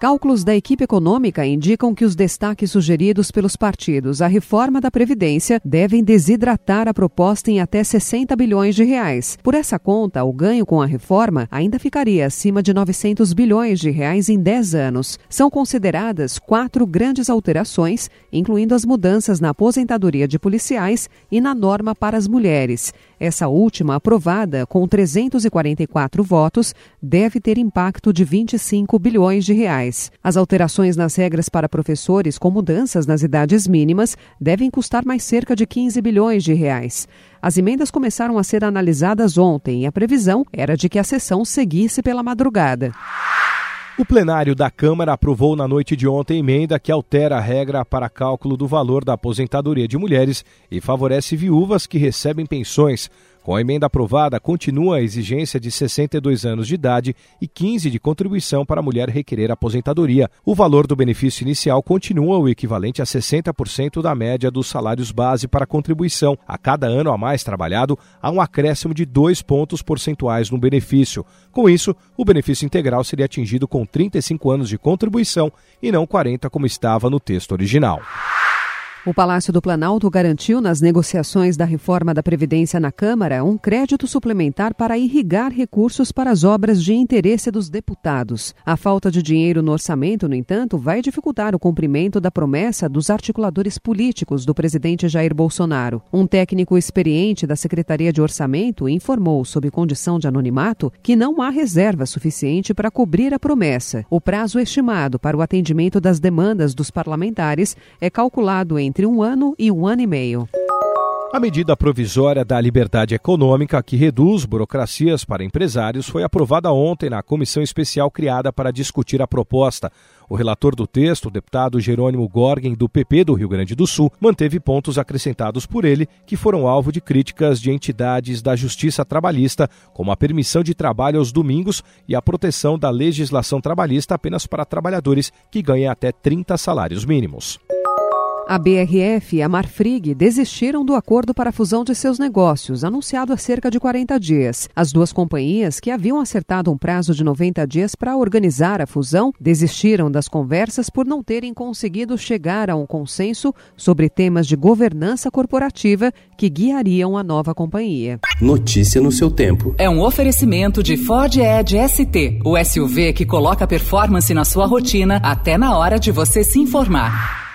Cálculos da equipe econômica indicam que os destaques sugeridos pelos partidos à reforma da Previdência devem desidratar a proposta em até 60 bilhões de reais. Por essa conta, o ganho com a reforma ainda ficaria acima de 900 bilhões de reais em 10 anos. São consideradas quatro grandes alterações, incluindo as mudanças na aposentadoria de policiais e na norma para as mulheres. Essa última, aprovada com 344 votos, deve ter impacto de 25 bilhões de reais. As alterações nas regras para professores com mudanças nas idades mínimas devem custar mais cerca de 15 bilhões de reais. As emendas começaram a ser analisadas ontem e a previsão era de que a sessão seguisse pela madrugada. O plenário da Câmara aprovou na noite de ontem emenda que altera a regra para cálculo do valor da aposentadoria de mulheres e favorece viúvas que recebem pensões. Com a emenda aprovada, continua a exigência de 62 anos de idade e 15 de contribuição para a mulher requerer aposentadoria. O valor do benefício inicial continua o equivalente a 60% da média dos salários base para contribuição. A cada ano a mais trabalhado, há um acréscimo de 2 pontos percentuais no benefício. Com isso, o benefício integral seria atingido com 35 anos de contribuição e não 40 como estava no texto original. O Palácio do Planalto garantiu nas negociações da reforma da Previdência na Câmara um crédito suplementar para irrigar recursos para as obras de interesse dos deputados. A falta de dinheiro no orçamento, no entanto, vai dificultar o cumprimento da promessa dos articuladores políticos do presidente Jair Bolsonaro. Um técnico experiente da Secretaria de Orçamento informou, sob condição de anonimato, que não há reserva suficiente para cobrir a promessa. O prazo estimado para o atendimento das demandas dos parlamentares é calculado entre entre um ano e um ano e meio. A medida provisória da liberdade econômica que reduz burocracias para empresários foi aprovada ontem na comissão especial criada para discutir a proposta. O relator do texto, o deputado Jerônimo Gorgen, do PP do Rio Grande do Sul, manteve pontos acrescentados por ele que foram alvo de críticas de entidades da justiça trabalhista, como a permissão de trabalho aos domingos e a proteção da legislação trabalhista apenas para trabalhadores que ganhem até 30 salários mínimos. A BRF e a Marfrig desistiram do acordo para a fusão de seus negócios, anunciado há cerca de 40 dias. As duas companhias, que haviam acertado um prazo de 90 dias para organizar a fusão, desistiram das conversas por não terem conseguido chegar a um consenso sobre temas de governança corporativa que guiariam a nova companhia. Notícia no seu tempo. É um oferecimento de Ford Edge ST, o SUV que coloca performance na sua rotina até na hora de você se informar.